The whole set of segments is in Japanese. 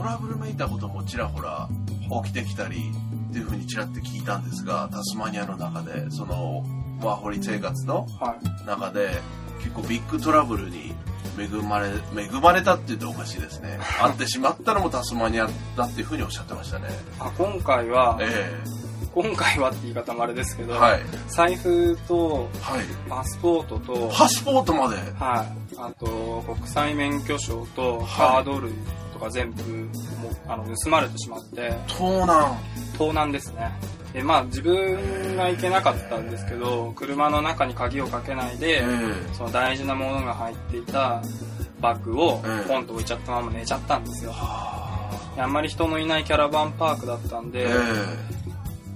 トラブルめいたこともちらほら起きてきたりっていうふうにちらって聞いたんですがタスマニアの中でそのワーホリ生活の中で結構ビッグトラブルに恵まれ恵まれたって言うとおかしいですね。会ってしまったのもタスマニアだっていうふうにおっしゃってましたね。あ今回は、え今回はって言い方もあれですけど、えはい。財布とはい。パスポートと、パスポートまで。はい、あと国際免許証とはい。カード類。とか全部もうあの盗まれてしまって。盗難。盗難ですね。でまあ自分が行けなかったんですけど車の中に鍵をかけないで、えその大事なものが入っていたバッグをええポンと置いちゃったまま寝ちゃったんですよ。えはであんまり人のいないキャラバンパークだったんあで、え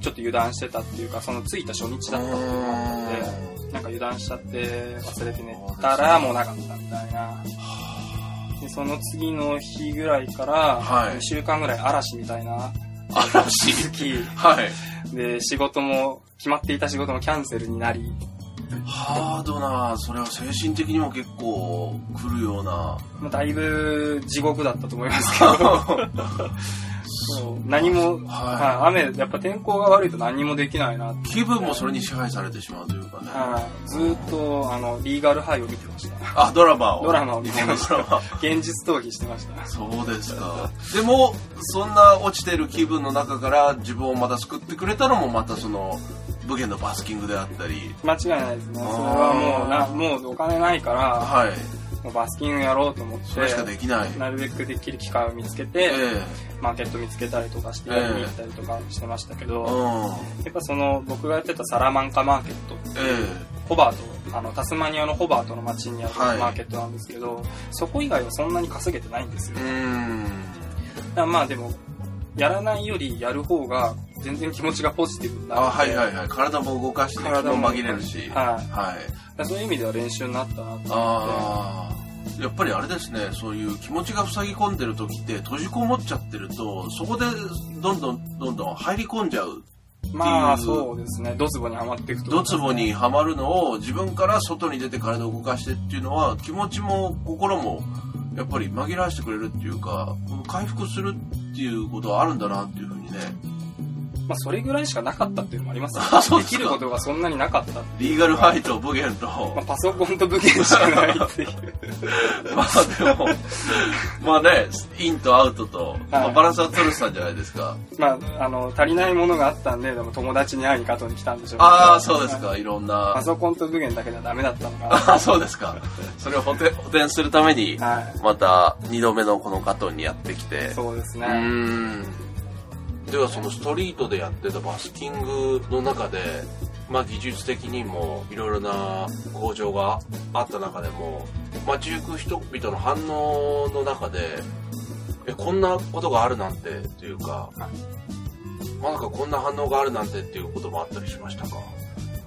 ちょっと油断してたっていうかその着いた初日だったっていうのがあったん。でなんか油断しちゃって忘れて寝たらもうなかったみたいなでその次の日ぐらいからはい。2週間ぐらい嵐みたいな。嵐。続き。はい。で仕事も決まっていた仕事もキャンセルになり。ハードなそれは精神的にも結構来るような。だいぶ地獄だったと思いますけど そう。何も、ははい、雨やっぱ天候が悪いと何もできないな気分もそれに支配されてしまうというかね。はい。ずーっとあのリーガルハイを見てました。あドラマを。ドラマを見てました。現実逃避してました。そうですか。でもそんな落ちてる気分の中から自分をまた救ってくれたのもまたその武芸のバスキングであったり。間違いないですね。それはもうなもうお金ないから。はいもうバスキングやろうと思ってそれしかできない。なるべくできる機会を見つけて、えマーケット見つけたりとかしてやりに行ったりとかしてましたけど、えうん。やっぱその僕がやってたサラマンカマーケットっていう、えホバートあのタスマニアのホバートの街にあるはい。マーケットなんですけど、そこ以外はそんなに稼げてないんですよ、まあでもやらないよりやる方が全然気持ちがポジティブになるあはいはいはい。体も動かして気体もも紛れるし。はい。はい。そういう意味では練習になったなと思ってやっぱりあれですねそういう気持ちが塞ぎ込んでる時って閉じこもっちゃってるとそこでどんどんどんどん入り込んじゃうまあっていうそうですね。ドツボにはまっていくとドツボにはまるのを自分から外に出て体を動かしてっていうのは気持ちも心もやっぱり紛らわしてくれるっていうか回復するっていうことはあるんだなっていうふうにねまあそれぐらいしかなかったっていうのもありますよ。あそうですか。できることがそんなになかったリーガルファイトブゲンと。まあ、パソコンと武器しかないっていう。まあでもまあねインとアウトと、まあ、バランスは取れてたんじゃないですか。まああの足りないものがあったんででも友達に会いに加藤に来たんでしょう。けどああそうですか。い。ろんな。パソコンと武器だけではダメだったのか。な あそうですか。それを補填補填するために、はい。また2度目のこの加藤にやってきて。うそうですね、ーん。ではそのストリートでやってたバスキングの中で、まあ技術的にもいろいろな向上があった中でも、街行く人々の反応の中で、え、こんなことがあるなんてっていうか、まさかこんな反応があるなんてっていうこともあったりしましたか？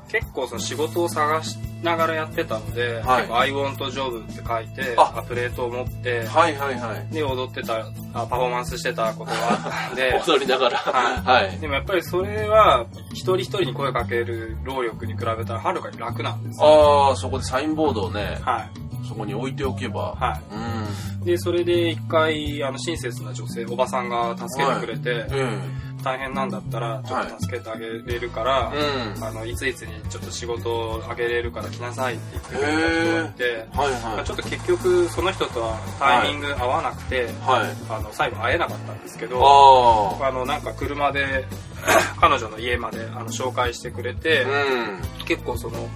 結構その仕事を探しながらやってたので、はい結構 I want job って書いてプレートを持ってはいはいはい。で踊ってたあパフォーマンスしてたことがあったので 踊りながら。ははい。でもやっぱりそれは一人一人に声かける労力に比べたらはるかに楽なんですよああ、そこでサインボードをね、はいそこに置いておけば。はうん。でそれで一回あの親切な女性おばさんが助けてくれて、え大変なんだったら、ちょっと助けてあげれるから、うん。あの、いついつにちょっと仕事をあげれるから来なさいって言ってくれた人がいて、はいまはい。あちょっと結局その人とはタイミング合わなくて、はい。あの、最後会えなかったんですけど、ああの、なんか車で、彼女の家まであの紹介してくれて、あ。うん。結構その、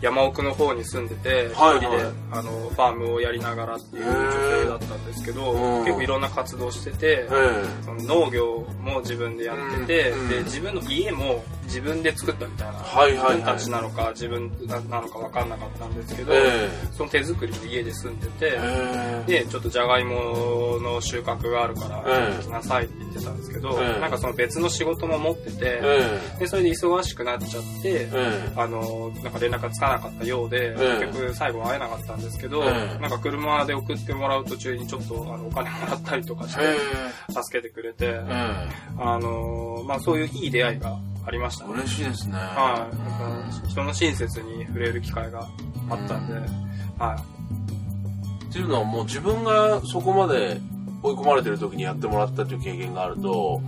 山奥の方に住んでて、一はい。人で、はいあの、ファームをやりながらっていう女性だったんですけど、うん。結構いろんな活動してて、えその農業も自分でやってて、うん。で、自分の家も自分で作ったみたいな、はいはいはい。自分たちなのか自分ななのか分かんなかったんですけど、えその手作りの家で住んでて、ええで、ちょっとじゃがいもの収穫があるからええ。来なさいって言ってたんですけど、ええ。なんかその別の仕事も持ってて、え。で、それで忙しくなっちゃって、ええ。あの、なんか連絡がつかなかったようで、ええ結局最後会えなかったんですけど、ええなんか車で送ってもらう途中にちょっとあのお金もらったりとかして、え助けてくれて、ええあの、まあそういういい出会いがありましたね。嬉しいですね。はい。なんか人の親切に触れる機会があったんで、はっていうのはもう自分がそこまで追い込まれてる時にやってもらったという経験があると、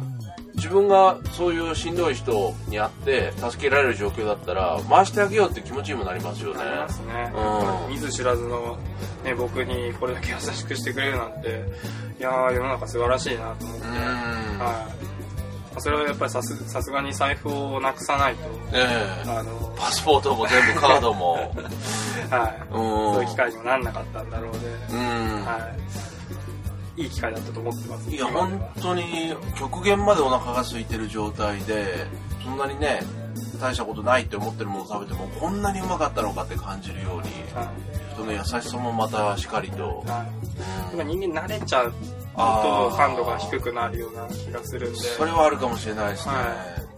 自分がそういうしんどい人に会って助けられる状況だったら回してあげようって気持ちにもなりますよい。ね。なりますね。うん見ず知らずの、ね、僕にこれだけ優しくしてくれるなんて、いやー世の中素晴らしいなと思って、うん。はい。まあそれはやっぱりさすさすがに財布をなくさないと、ええあの、パスポートも全部カードも。はい。うん。そういう機会にもなんなかったんだろうで、うん。はい。いい機会だったと思ってます。いや、本当に極限までお腹が空いてる状態で、そんなにね、大したことないって思ってるものを食べても、こんなにうまかったのかって感じるように、は人の優しさもまたしかりとい。。はい。うん今人間慣れちゃうと感度が低くなるような気がするんで、それはあるかもしれないですね。は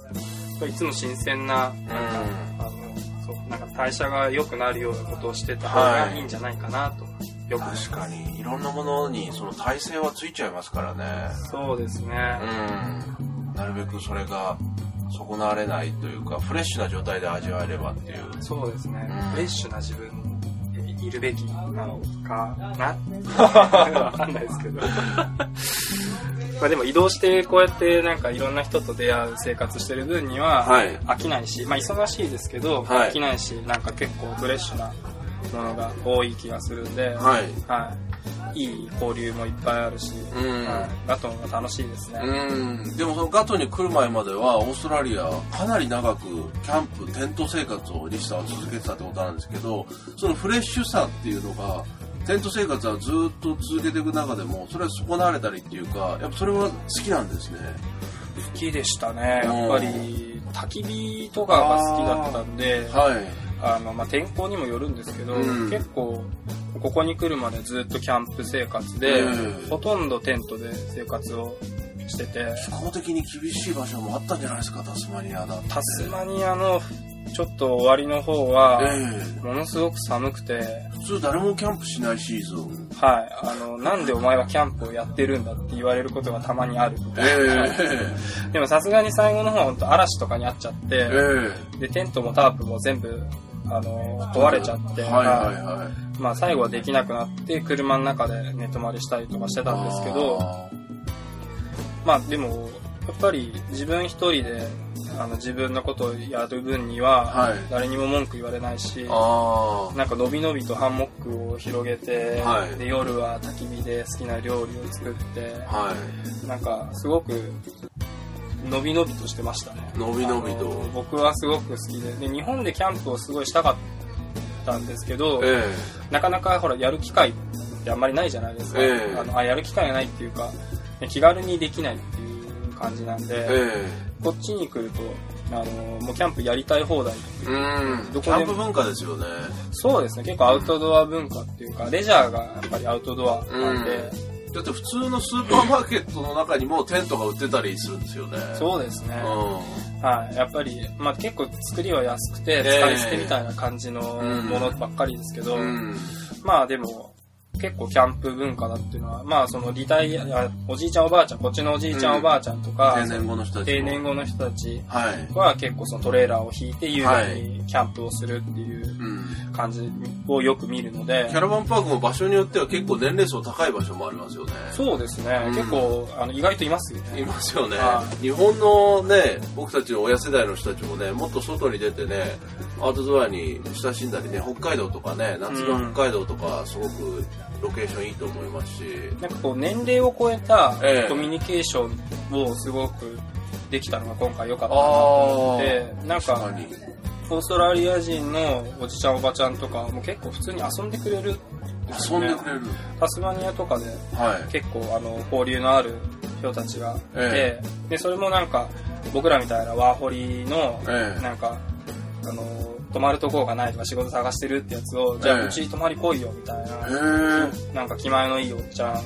いつも新鮮な、なんか、うんあの、そう、なんか代謝が良くなるようなことをしてた方がいいんじゃないかなと、よく思います確かに、いろんなものにその耐性はついちゃいますからね。そうですね。うん。なるべくそれが損なわれないというか、フレッシュな状態で味わえればっていう。そうですね。うんフレッシュな自分でいるべきなのかな？わかんないですけど。まあでも移動してこうやってなんかいろんな人と出会う生活してる分にははい飽きないし、まあ忙しいですけど、はい飽きないし、なんか結構フレッシュなものが多い気がするんで、はい。はい。いい交流もいっぱいあるし、うんはい、ガトンが楽しいですね。うん。でもそのガトに来る前までは、オーストラリア、かなり長くキャンプ、テント生活を西さんは続けてたってことなんですけど、そのフレッシュさっていうのが、テント生活はずっと続けていく中でも、それは損なわれたりっていうか、やっぱそれは好きなんですね。好きでしたね。うんやっぱり、焚き火とかが好きだったんで、はい。あの、まあ、天候にもよるんですけど、うん。結構、ここに来るまでずっとキャンプ生活で、うん。ほとんどテントで生活をしてて、気候的に厳しい場所もあったんじゃないですか、タスマニアだって。タスマニアのちょっと終わりの方は、えものすごく寒くて、え普通誰もキャンプしないシーズン。はい、あの、なんでお前はキャンプをやってるんだって言われることがたまにある。え。でもさすがに最後の方は本当嵐とかにあっちゃって、ええ。で、テントもタープも全部、あの、壊れちゃって、はいはいはい。まあ最後はできなくなって、車の中で寝泊まりしたりとかしてたんですけど、あまあでも、やっぱり自分一人で、あの自分のことをやる分には、はい誰にも文句言われないしー、あー。なんかのびのびとハンモックを広げて、はいで夜は焚き火で好きな料理を作って、はい。なんかすごく、のびのびとしてましたね。のびのびと僕はすごく好きでで、日本でキャンプをすごいしたかったんですけど、えなかなかほら、やる機会ってあんまりないじゃないですか。ええあのあやる機会がないっていうか、気軽にできないっていう感じなんえで、えこっちに来ると、あの、もうキャンプやりたい放題。えうん。どこキャンプ文化ですよね。そうですね、結構アウトドア文化っていうか、レジャーがやっぱりアウトドアなんで、だって普通のスーパーマーケットの中にもテントが売ってたりするんですよね。そうですね。うはい。やっぱり、まあ結構作りは安くて、ええ使い捨てみたいな感じのものばっかりですけど、ん。うん。まあでも、結構キャンプ文化だっていうのは、まあそのリタイア、おじいちゃんおばあちゃん、こっちのおじいちゃんうんおばあちゃんとか、定年後の人たちも。定年後の人たちは結構そのトレーラーを引いて優雅にキャンプをするっていううん。感じをよく見るので。キャラバンパークも場所によっては結構年齢層高い場所もありますよね。そうですね、うん。結構あの意外といますよね。いますよね。は。日本のね、僕たちの親世代の人たちもね、もっと外に出てね、アウトドアに親しんだりね、北海道とかね、夏の北海道とか、すごくロケーションいいと思いますし、なんかこう年齢を超えたええ。コミュニケーションをすごくできたのが今回良かったなと思ってなんか確かに。オーストラリア人のおじちゃんおばちゃんとかも結構普通に遊んでくれるね遊んでくれる。タスマニアとかではい。結構あの交流のある人たちがいて、えでそれもなんか僕らみたいなワーホリのええなんかあの泊まるとこがないとか仕事探してるってやつをじゃええあうち泊まり来いよみたいへなー。なんか気前のいいおっちゃん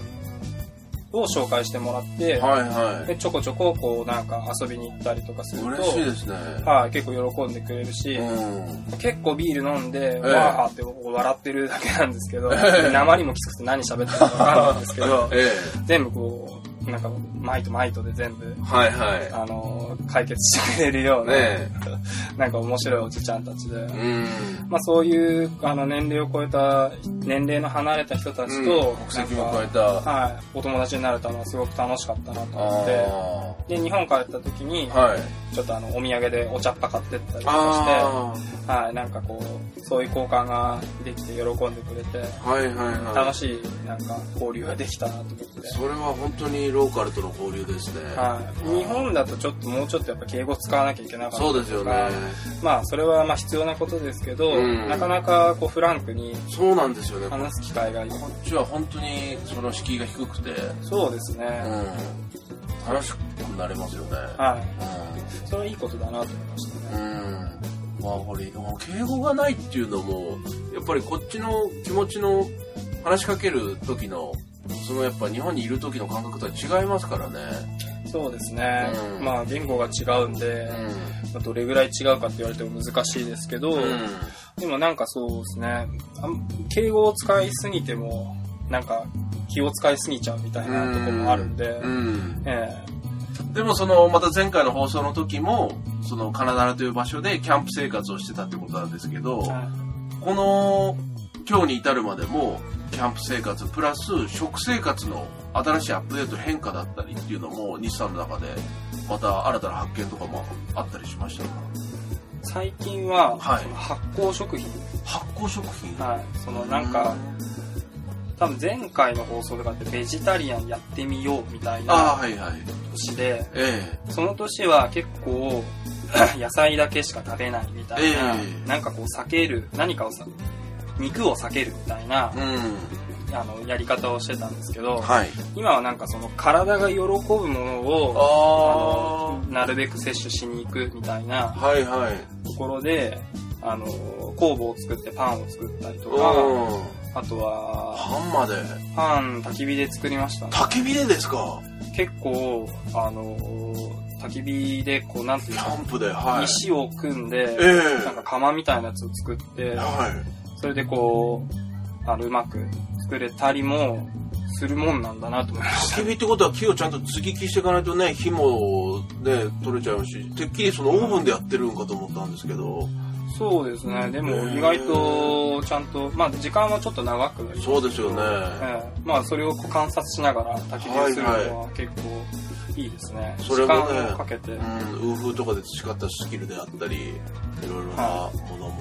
を紹介してもらって、はいはでちょこちょここうなんか遊びに行ったりとかすい。ると嬉しいですね。はい、結構喜んでくれるし、うん。結構ビール飲んで、ええわーって笑ってるだけなんですけど、ええ鉛もきつくて何喋ってるかわかんないんですけど、え全部こう、なんか、マイトマイトで全部、えはいはい。あのー解決してくれるような、ね なんか面白いおじちゃんたちで、うん。まあそういう、あの、年齢を超えた、年齢の離れた人たちと、国籍も超えた。かはい、お友達になれたのはすごく楽しかったなと思って、あで、日本帰った時に、あ。はい。ちょっとあの、お土産でお茶っ葉買ってったりとかあして、はい、なんかこう、そういう交換ができて喜んでくれて、あ。はいはいはい。楽しい、なんか、交流ができたなと思って。それは本当にローカルとの交流ですね。はい、日本だとちょっともうちょっとやっぱ敬語使わなきゃいけなかったそうですよね。まあそれはまあ必要なことですけど、うんなかなかこうフランクにそうなんですよね。こ話す機会がっちは本当にその敷居が低くて、そうですね、うん。楽しくなれますよね。はいそれはいいことだなと思いましたねうん。うん。まあ、これ、敬語がないっていうのも、やっぱりこっちの気持ちの話しかける時の、そのやっぱ日本にいる時の感覚とは違いますからね。そうですね、うん。まあ言語が違うんで、まあどれぐらい違うかって言われても難しいですけど、うん。でもなんかそうですね。敬語を使いすぎてもなんか気を使いすぎちゃうみたいなところもあるんで、うん。えでもその、また前回の放送の時も、そのカナダラという場所でキャンプ生活をしてたってことなんですけど、えはい。この今日に至るまでもキャンプ生活プラス食生活の新しいアップデート変化だったりっていうのも日産の中でまた新たな発見とかもあったりしましたか？最近は、はい。その発酵食品。発酵食品？はい、そのなんか、多分前回の放送とかってベジタリアンやってみようみたいああなはいはい。年で、え。その年は結構 野菜だけしか食べないみたいな、ええ。なんかこう避ける、何かをさ、肉を避けるみたいなえ、うん。あの、やり方をしてたんですけど、はい。今はなんかその体が喜ぶものを、あの、なるべく摂取しに行くみたいなあはいはい。ところで、あの、酵母を作ってパンを作ったりとか、うんあとは、パンまで？パン焚き火で作りましたね。焚き火でですか？結構、あの焚き火で、こう、なんていうかキャン、プではい。石を組んで、ええ。なんか釜みたいなやつを作って、はいそれでこう、あの、うまく作れたりもするもんなんだなと思いました焚き。火ってことは木をちゃんと接ぎ木していかないとね火もね取れちゃうしてっきりそのオーブンでやってるんかと思ったんですけどそうですね。でも意外とちゃんと、まあ時間はちょっと長くなりますそうですよねええまあそれをこう観察しながら焚き火をするのは結構いいですね。それもね時間をかけて。うん、ウーフーとかで培ったスキルであったり、いろいろなはものも。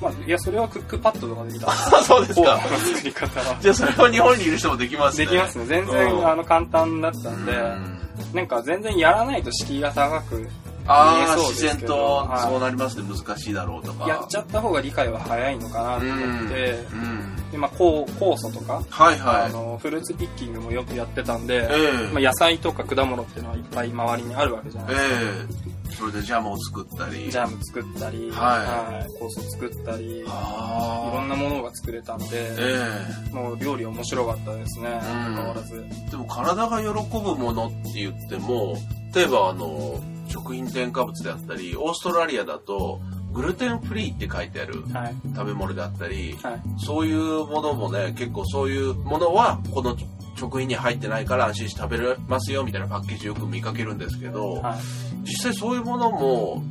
まあいや、それはクックパッドとかできたそうですか。作り方は。じゃあそれは日本にいる人もできますね。できますね。全うん然、あの、簡単だったんで、うんなんか全然やらないと敷居が高く、ああ、自然とはいそうなりますね。難しいだろうとか。やっちゃった方が理解は早いのかなとうん。思って、うん。で、まあ、酵酵素とか、はいはい。あの、フルーツピッキングもよくやってたんで、ええまあ、野菜とか果物っていうのはいっぱい周りにあるわけじゃないえですか。えそれでジャムを作ったり。ジャム作ったり、はい酵素作ったり、い。ろんなものが作れたんで、えもう料理面白かったですね、うん変わらず。えでも体が喜ぶものって言っても、例えばあの、食品添加物であったり、オーストラリアだと、グルテンフリーって書いてあるはい。食べ物であったり、はい。そういうものもね、結構そういうものは、この食品に入ってないから安心して食べれますよみたいなパッケージよく見かけるんですけど、はい。実際そういうものも、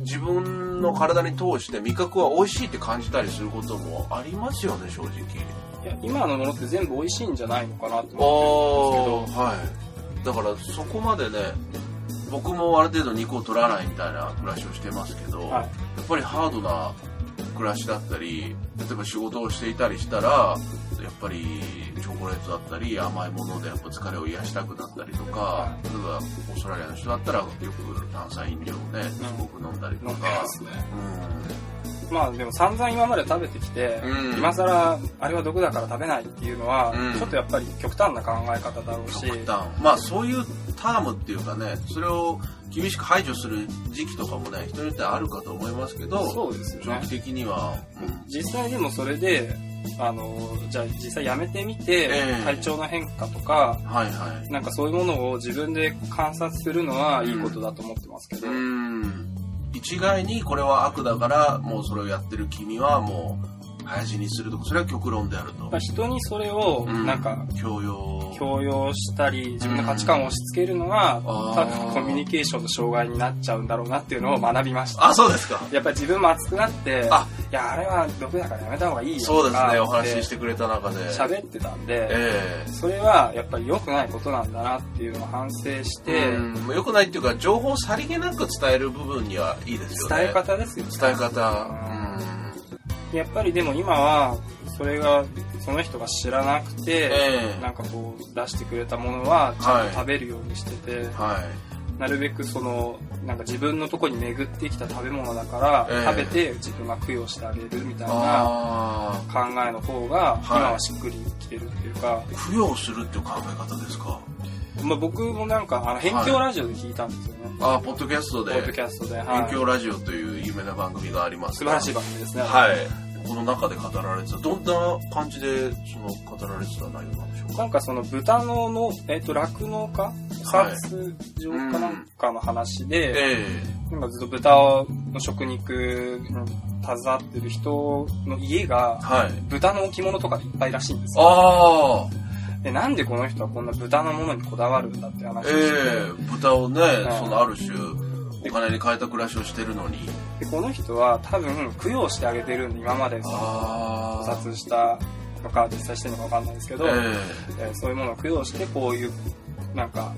自分の体に通して味覚は美味しいって感じたりすることもありますよね、正直。いや、今のものって全部美味しいんじゃないのかなって思ってるんですけど、はい。だからそこまでね、僕もある程度肉を取らないみたいな暮らしをしてますけど、はいやっぱりハードな暮らしだったり、例えば仕事をしていたりしたら、やっぱりチョコレートだったり甘いものでやっぱ疲れを癒したくなったりとか、は例えばオーストラリアの人だったらよく炭酸飲料をね、すごく飲んだりとか。うまあでも散々今まで食べてきて、うん。今更あれは毒だから食べないっていうのは、うん。ちょっとやっぱり極端な考え方だろうし、極端。まあそういうタームっていうかねそれを厳しく排除する時期とかもね人によってはあるかと思いますけどそうですよね。長期。的には、うん。実際でもそれで、あの、じゃあ実際やめてみて、ええ。体調の変化とか、はいはい。なんかそういうものを自分で観察するのはいいことだと思ってますけど、うん一概にこれは悪だからもうそれをやってる君はもう早死にするとかそれは極論であると。まあ、人にそれをうん。なんか強要。強要したり自分の価値観を押し付けるのは、あー多分コミュニケーションの障害になっちゃうんだろうなっていうのを学びました。あそうですか。やっぱり自分も熱くなって、あ。いや、あれは毒だからやめた方がいいよそうですねお話ししてくれた中で。喋ってたんで、えそれはやっぱり良くないことなんだなっていうのを反省しえて、うん。よくないっていうか情報をさりげなく伝える部分にはいいですよね。伝え方ですよね。伝え方やっぱりでも今は、それが、その人が知らなくて、ええ。なんかこう出してくれたものはちゃんと食べるようにしてて、うんはい。なるべくその、なんか自分のとこに巡ってきた食べ物だから、ええ。食べて自分が供養してあげるみたいなあ考えの方が、はい。今はしっくりきてるっていうか、あ供養するっていう考え方ですか？まあ、僕もなんか、あの、辺境ラジオで聞いたんですよね。ああポッドキャストで。ポッドキャストで。はい。勉強ラジオという有名な番組があります。素晴らしい番組ですね。はい。この中で語られてた。どんな感じでその語られてた内容なんでしょうか？なんかその豚のの、えっ、と、酪農家？はい。殺場かなんかの話で、えなんかずっと豚の食肉に携わってる人の家がえ、はい。豚の置物とかでいっぱいらしいんですよ。ああで、なんでこの人はこんな豚のものにこだわるんだって話をえして、え豚をね、はい。そのある種お金に変えた暮らしをしてるのに。でこの人は多分供養してあげてるんで、今までそのあ屠殺したのか実際してるのかわかんないですけど、ええ。ーそういうものを供養してこういうなんか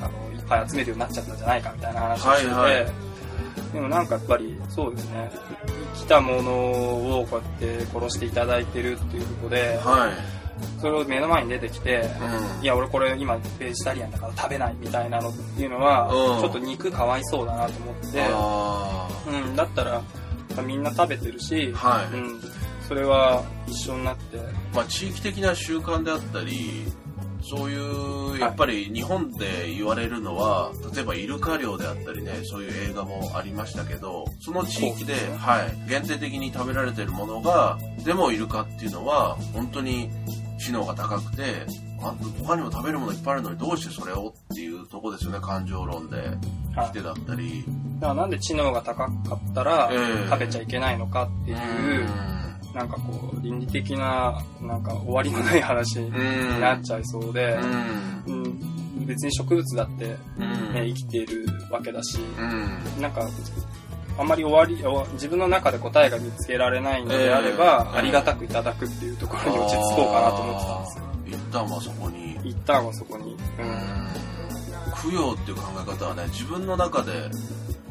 あのいっぱい集めるようになっちゃったんじゃないかみたいな話をしてて、はいはい。でもなんかやっぱりそうですね。生きたものをこうやって殺していただいてるっていうことでえ、はいそれを目の前に出てきて、うん。いや俺これ今ベジタリアンだから食べないみたいなのっていうのは、うん。ちょっと肉かわいそうだなと思って、あうん、だったらみんな食べてるし、はい。うん、それは一緒になって。あまあ地域的な習慣であったりそういうやっぱり日本で言われるのは例えばイルカ漁であったりねそういう映画もありましたけどその地域で、はい、限定的に食べられてるものがでもイルカっていうのは本当に知能が高くてあ他にも食べるものいっぱいあるのにどうしてそれをっていうとこですよね感情論で。はい。来てだったり、だからなんで知能が高かったらええ。食べちゃいけないのかっていう、うなんかこう倫理的ななんか終わりのない話にんなっちゃいそうで、うん。うん別に植物だって、うん。ね、生きているわけだし、うん。なんかあんまり終わりお自分の中で答えが見つけられないのであれば、ええ。ありがたくいただくっていうところに落ち着こうかなと思ってたんですよ一旦はそこに。一旦はそこに、うん。供養っていう考え方はね自分の中で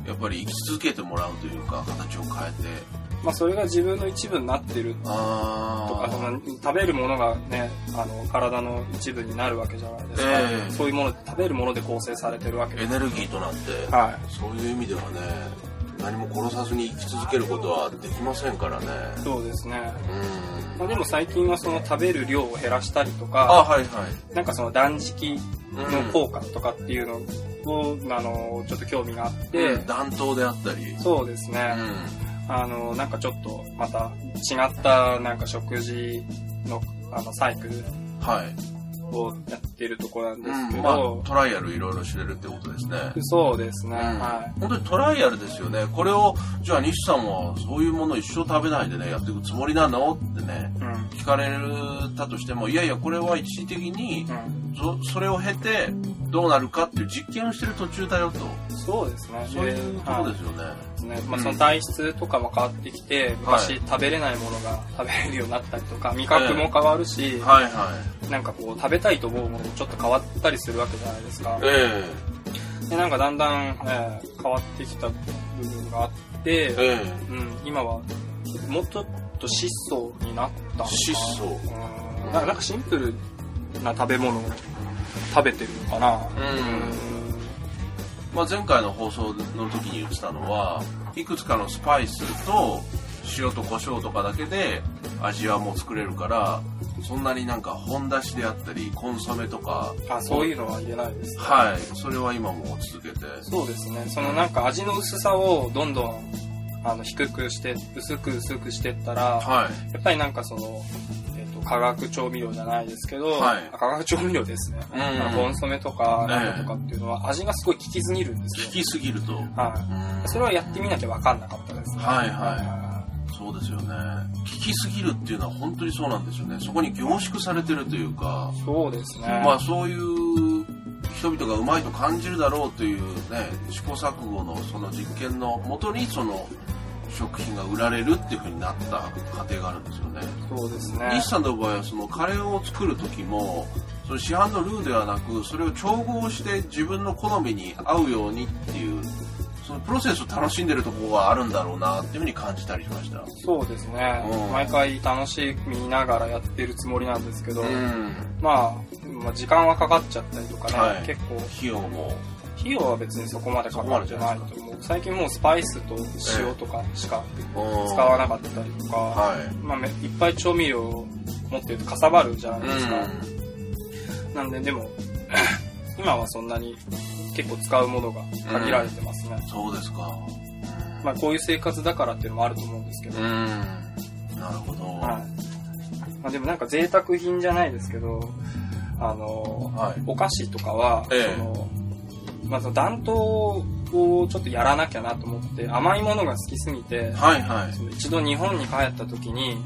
やっぱり生き続けてもらうというか形を変えて。まあ、それが自分の一部になってるとかあその食べるものがねあの体の一部になるわけじゃないですか、ええ。そういうもの食べるもので構成されてるわけです。エネルギーとなって、はそういう意味ではね何も殺さずに生き続けることはできませんからね。いそうですね、うん。まあ、でも最近はその食べる量を減らしたりとあかはいはい。なんかその断食のうん効果とかっていうのを、あのちょっと興味があって、うん。暖冬であったり。そうですね、うあのなんかちょっとまた違ったなんか食事のあのサイクルんはい、をやってるところなんですけど、うんまあトライアルいろいろ知れるってことですねそうですね、うんはい本当にトライアルですよね。これを、じゃあ西さんはそういうものを一生食べないでね、やっていくつもりなのってね、うん聞かれたとしても、いやいや、これは一時的に、うんそそれを経てどうなるかっていう実験をしてる途中だよと。そそうですね。そういうとこですよね。ね。まあ、うんその体質とかも変わってきて、昔食べれないものが食べれるようになったりとか、味覚も変わるし、はいはい。なんかこう、食べたいと思うものもちょっと変わったりするわけじゃないですか。えで、なんかだんだん、えー変わってきた部分があって、ええ。うん、今は、もうちょっと質素になったのかな。質素。うん。ななんかシンプルな食べ物を食べてるのかな。まあ、前回の放送の時に言ってたのは、いくつかのスパイスと塩と胡椒とかだけで味はもう作れるから、そんなになんか本出しであったり、コンソメとか、あ、そういうのは言えないです。はい、それは今も続けて。そうですね。そのなんか味の薄さをどんどんあの低くして、薄く薄くしてったら、はい。やっぱりなんかその、えっと化学調味料じゃないですけど、はいあ化学調味料ですね。うんコンソメとかなんだとかっていうのは味がすごい効きすぎるんですよ。効きすぎると。はい。うんそれはやってみなきゃ分かんなかったですね。はいはいそうですよね。効きすぎるっていうのは本当にそうなんですよね。そこに凝縮されてるというか、そうですね。まあそういう人々がうまいと感じるだろうというね、試行錯誤のその実験のもとにその食品が売られるっていう風になった過程があるんですよね。そうですね。西さんの場合はそのカレーを作る時も、その市販のルーではなく、それを調合して自分の好みに合うようにっていう、そのプロセスを楽しんでるところがあるんだろうなっていう風に感じたりしました。そうですねうん。毎回楽しみながらやってるつもりなんですけど、うん。まあ、まあ、時間はかかっちゃったりとかね、はい結構、費用も。費用は別にそこまでかかってないと思う。最近もうスパイスと塩とかしか使わなかったりとか、はい。まあ、めいっぱい調味料を持ってるとかさばるじゃないですか。うなんで、でも、今はそんなに結構使うものが限られてますね。ん。そうですか。まあ、こういう生活だからっていうのもあると思うんですけど。うん。なるほど。はい。まあ、でもなんか贅沢品じゃないですけど、あの、はい。お菓子とかは、ええその、まあ、その暖冬をちょっとやらなきゃなと思って、甘いものが好きすぎて、はいはい。一度日本に帰った時に、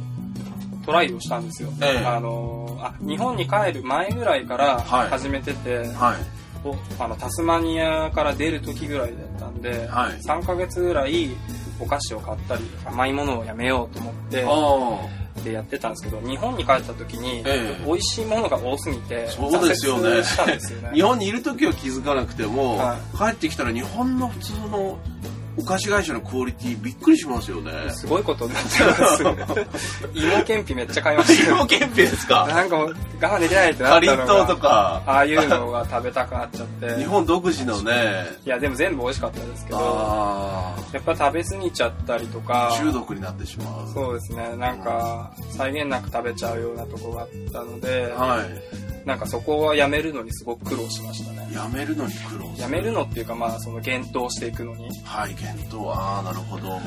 トライをしたんですよ。ええあの、あ、日本に帰る前ぐらいからはい始めてて、はい。おあのタスマニアから出る時ぐらいだったんで、はい3ヶ月ぐらいお菓子を買ったり、甘いものをやめようと思って、あでやってたんですけど、日本に帰った時に、ええ美味しいものが多すぎて、そうですよねねあ。日本にいる時は気づかなくても、は帰ってきたら日本の普通のお菓子会社のクオリティびっくりしますよね。すごいことになってます。芋けんぴめっちゃ買いましたよ。芋けんぴですか？なんかもう我慢できないってなかったのがとうとか、ああいうのが食べたくなっちゃって。日本独自のね、いや、でも全部美味しかったですけど、あやっぱ食べ過ぎちゃったりとかー、中毒になってしまう。そうですね、なんか、際限なく食べちゃうようなとこがあったので、はい。なんかそこはやめるのにすごく苦労しましたね。やめるのに苦労。やめるのっていうか、まあ、その減糖していくのに。はい、検討。ああ、なるほど。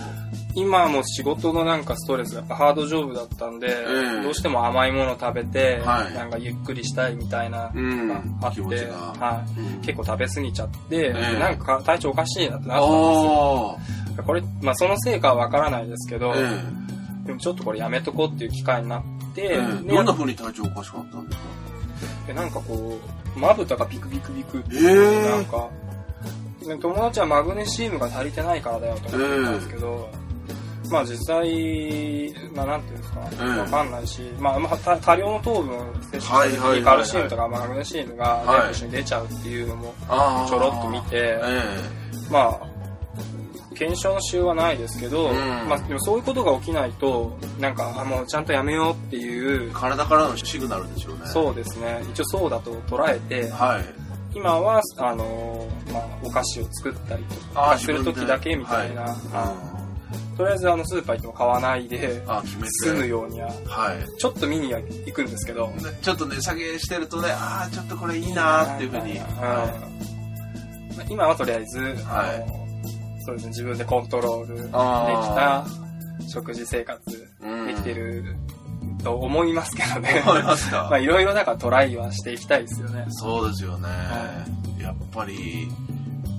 今はもう仕事のなんかストレスがやっぱハードジョブだったんで、ええどうしても甘いもの食べて、はいなんかゆっくりしたいみたいなうんのがあって、気持ちがはいうん結構食べ過ぎちゃって、ええなんか体調おかしいなってなあったんあですよ。これ、まあそのせいかはわからないですけど、えでもちょっとこれやめとこうっていう機会になって、えええでどんな風に体調おかしかったんですか？でなんかこう、まぶたがピクピクピクって、ええなんか、で友達はマグネシウムが足りてないからだよと思ってたんですけど、まあ実際、まあなんていうんですか、わ、ええかんないし、まあ、まあ、多多量の糖分摂取した時はいはいはいはい。にカルシウムとかマグネシウムがはい。全部一緒に出ちゃうっていうのも、ちょろっと見てえ。まあ、検証のしようはないですけど、うんまあでもそういうことが起きないと、なんか、あ、もうちゃんとやめようっていうえ、体からのシグナルでしょうね。そうですね、一応そうだと捉えて、はい。今は、あのーまあ、お菓子を作ったりとかする時だけみたいな、はいとりあえずあのスーパー行っても買わないで。済むようにははい。ちょっと見には行くんですけどでちょっと値下げしてるとね、ああ、ちょっとこれいいなーっていうふうに。うんはまあ今はとりあえず、はいそうですね自分でコントロールできあた食事生活うん。できてると思いますけどね、い。思いますか？まあいろいろだからトライはしていきたいですよね。そうですよね。やっぱり、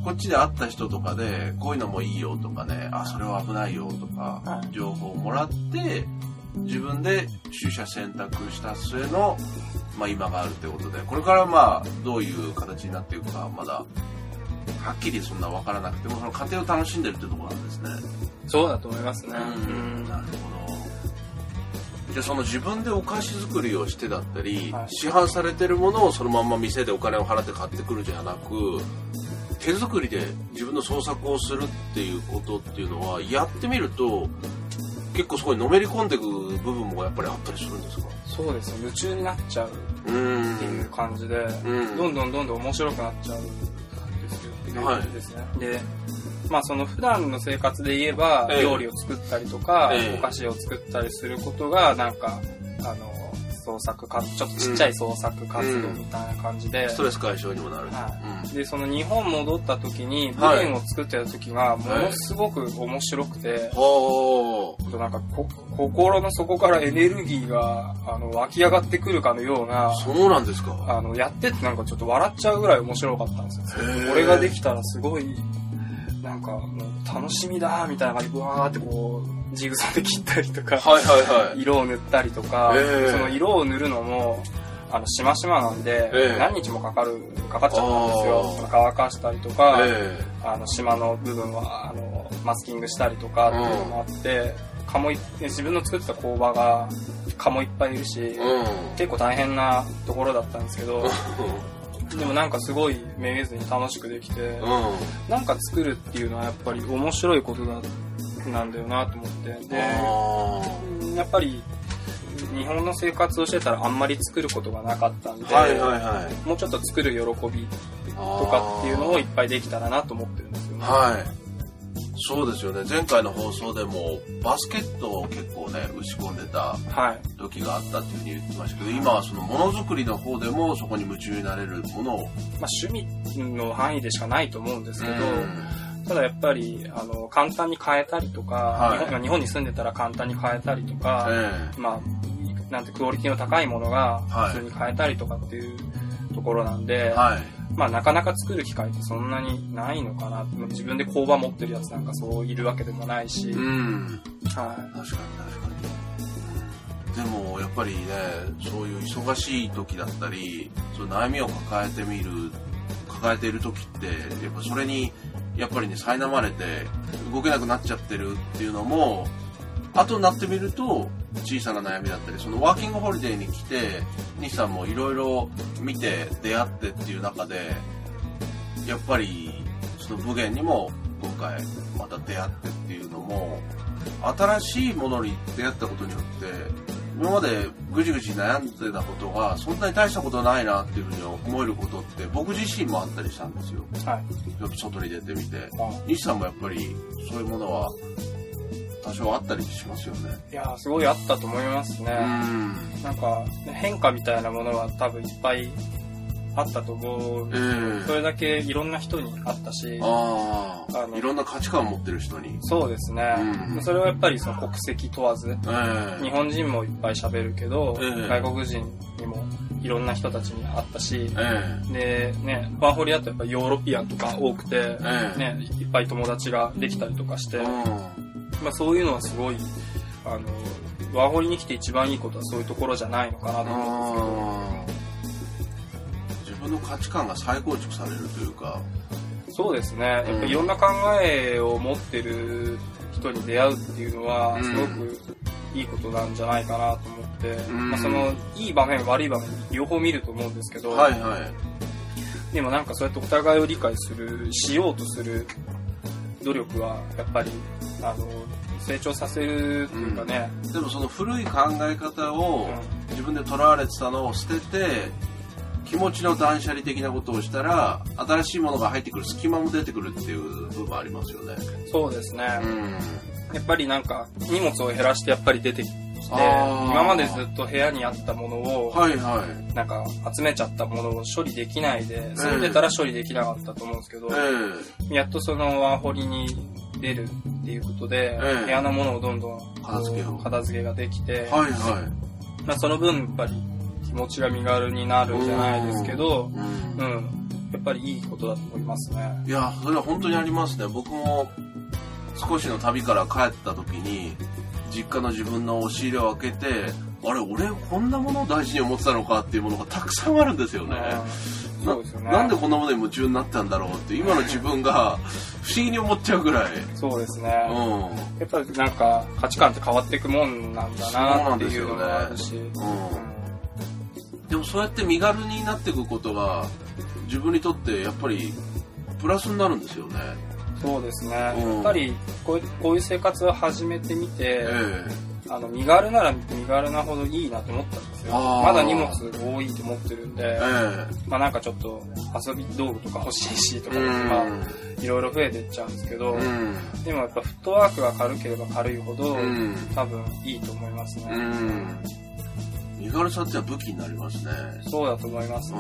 こっちで会った人とかで、こういうのもいいよとかね、あ、それは危ないよとかは、情報をもらって、自分で取捨選択した末の、まあ今があるってことで、これからまあ、どういう形になっていくか、まだはっきりそんな分からなくてもその過程を楽しんでるってところなんですね。そうだと思いますね。うん。なるほど。じゃあその自分でお菓子作りをしてだったり、はい。市販されてるものをそのまんま店でお金を払って買ってくるじゃなく手作りで自分の創作をするっていうことっていうのはやってみると結構そこにのめり込んでいく部分もやっぱりあったりするんですか？そうですね。夢中になっちゃううっていう感じで、うん。どんどんどんどん面白くなっちゃうんですよ。はいですね。で、まあその普段の生活で言えば、ええ料理を作ったりとか、ええお菓子を作ったりすることが、なんか、あの、創作活、ちょっとちっちゃい創作活動みたいな感じで、ストレス解消にもなる。し、はうん。で、その日本戻った時に、ブはい。レンを作ってた時が、ものすごく面白くて、ほなんかこ、心の底からエネルギーが、あの、湧き上がってくるかのようなう、そうなんですか。あの、やっててなんかちょっと笑っちゃうぐらい面白かったんですよ。へー。これができたらすごい、なんか、もう楽しみだーみたいな感じで、わーってこう、ジグソーで切ったりとか、はいはいはい。色を塗ったりとか、へーその色を塗るのも、あの、しましまなんで、ええ。何日もかかる、かかっちゃったんですよ。乾かしたりとか、えあの、島の部分は、あの、マスキングしたりとかっていうのもあって、蚊自分の作った工場が、蚊もいっぱいいるし、えうん。結構大変なところだったんですけど、でもなんかすごいめげずに楽しくできて、うん。なんか作るっていうのはやっぱり面白いことだ、なんだよなと思って。で、あやっぱり日本の生活をしてたらあんまり作ることがなかったんで、ーはいはいはいもうちょっと作る喜びとかっていうのをいっぱいできたらなと思ってるんですよね。はいそうですよね前回の放送でもバスケットを結構ね打ち込んでたはい。時があったっていうふうに言ってましたけど今はそのものづくりの方でもそこに夢中になれるものをまあ趣味の範囲でしかないと思うんですけど、うんただやっぱり、あの、簡単に変えたりとか、はい。日本に住んでたら簡単に変えたりとか、えまあ、なんてクオリティの高いものがはい。普通に買えたりとかっていうところなんで、えはい。まあなかなか作る機会ってそんなにないのかな。自分で工場持ってるやつなんかそういるわけでもないし、うん。は確かに確かに。でもやっぱりねそういう忙しい時だったりそういう悩みを抱えてみる抱えている時ってやっぱそれにやっぱりね苛まれて動けなくなっちゃってるっていうのも後になってみると小さな悩みだったりそのワーキングホリデーに来て西さんもいろいろ見て出会ってっていう中でやっぱりその武芸にも今回また出会ってっていうのも新しいものに出会ったことによって今までぐじぐじ悩んでたことがそんなに大したことないなっていうふうに思えることって僕自身もあったりしたんですよい。はい。やっぱ外に出てみてあ西さんもやっぱりそういうものは多少あったりしますよねいやーすごいあったと思いますね。うんなんか変化みたいなものは多分いっぱいあったと思う。ええそれだけいろんな人にあったし、ああのあいろんな価値観を持ってる人に。そうですね。うん。それはやっぱりその国籍問わず、ええ。日本人もいっぱい喋るけど、ええ。外国人にもいろんな人たちに会ったし、えで、ね、ワーホリだとやっぱヨーロピアンとか多くて、ええ。ね、いっぱい友達ができたりとかして、えまあそういうのはすごい、あの、ワーホリに来て一番いいことはそういうところじゃないのかなと思うんですけど、の価値観が再構築されるというか。そうですね。やっぱいろんな考えを持ってる人に出会うっていうのは、うん。すごくいいことなんじゃないかなと思って、ん。まあその、いい場面、悪い場面、両方見ると思うんですけど、はいはい。でもなんかそうやってお互いを理解する、しようとする努力は、やっぱり、あの、成長させるっていうかね、でもその古い考え方をうん。自分でとらわれてたのを捨てて気持ちの断捨離的なことをしたら新しいものが入ってくる隙間も出てくるっていう部分ありますよね。そうですね。うん。やっぱりなんか、荷物を減らしてやっぱり出てきて、今までずっと部屋にあったものを、はいはい。なんか集めちゃったものを処理できないで、住んでたら処理できなかったと思うんですけど、えやっとそのワーホリに出るっていうことで、ええ。部屋のものをどんどん片付けができて、えはいはまあその分やっぱり気持ちが身軽になるじゃないですけど、い、うんうん、やっぱりいいことだと思いますね。いやそれは本当にありますね僕も少しの旅から帰った時に実家の自分の押し入れを開けてあれ俺こんなものを大事に思ってたのかっていうものがたくさんあるんですよね、そうですよね。なんでこんなものに夢中になったんだろうって今の自分が不思議に思っちゃうぐらい、そうですね。うやっぱりなんか価値観って変わっていくもんなんだなっていうのもあるし。ん、うん、でもそうやって身軽になっていくことは自分にとってやっぱりプラスになるんですよね。そうですね。うん。やっぱりこういうこういう生活を始めてみて、えあの身軽なら身軽なほどいいなと思ったんですよ。まだ荷物多いと思ってるんでえ、え。まあなんかちょっと遊び道具とか欲しいしとか、えまあいろいろ増えてっちゃうんですけど、うん。でもやっぱフットワークが軽ければ軽いほど、うん。多分いいと思いますね。うん身軽さってのは武器になりますね。そうだと思いますね。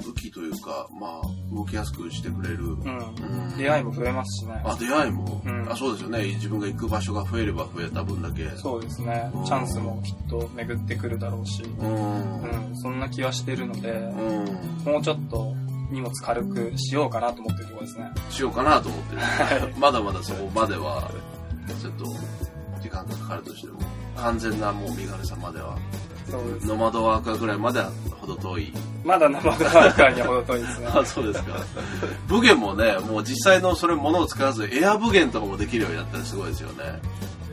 うん。武器というかまあ動きやすくしてくれる、うん。うん。出会いも増えますしね。あ出会いも、うん。あそうですよね。自分が行く場所が増えれば増えた分だけ。そうですね。うん。チャンスもきっと巡ってくるだろうし、うん。うん、そんな気はしてるので、うん。もうちょっと荷物軽くしようかなと思ってるところですね。しようかなと思ってる。まだまだそこまではちょっと時間がかかるとしても完全なもう身軽さまではそうです。ノマドワーカーぐらいまではほど遠いまだ生ドライカーには程遠いですね。あそうですか武芸もねもう実際のそれものを使わずエア武芸とかもできるようになったらすごいですよね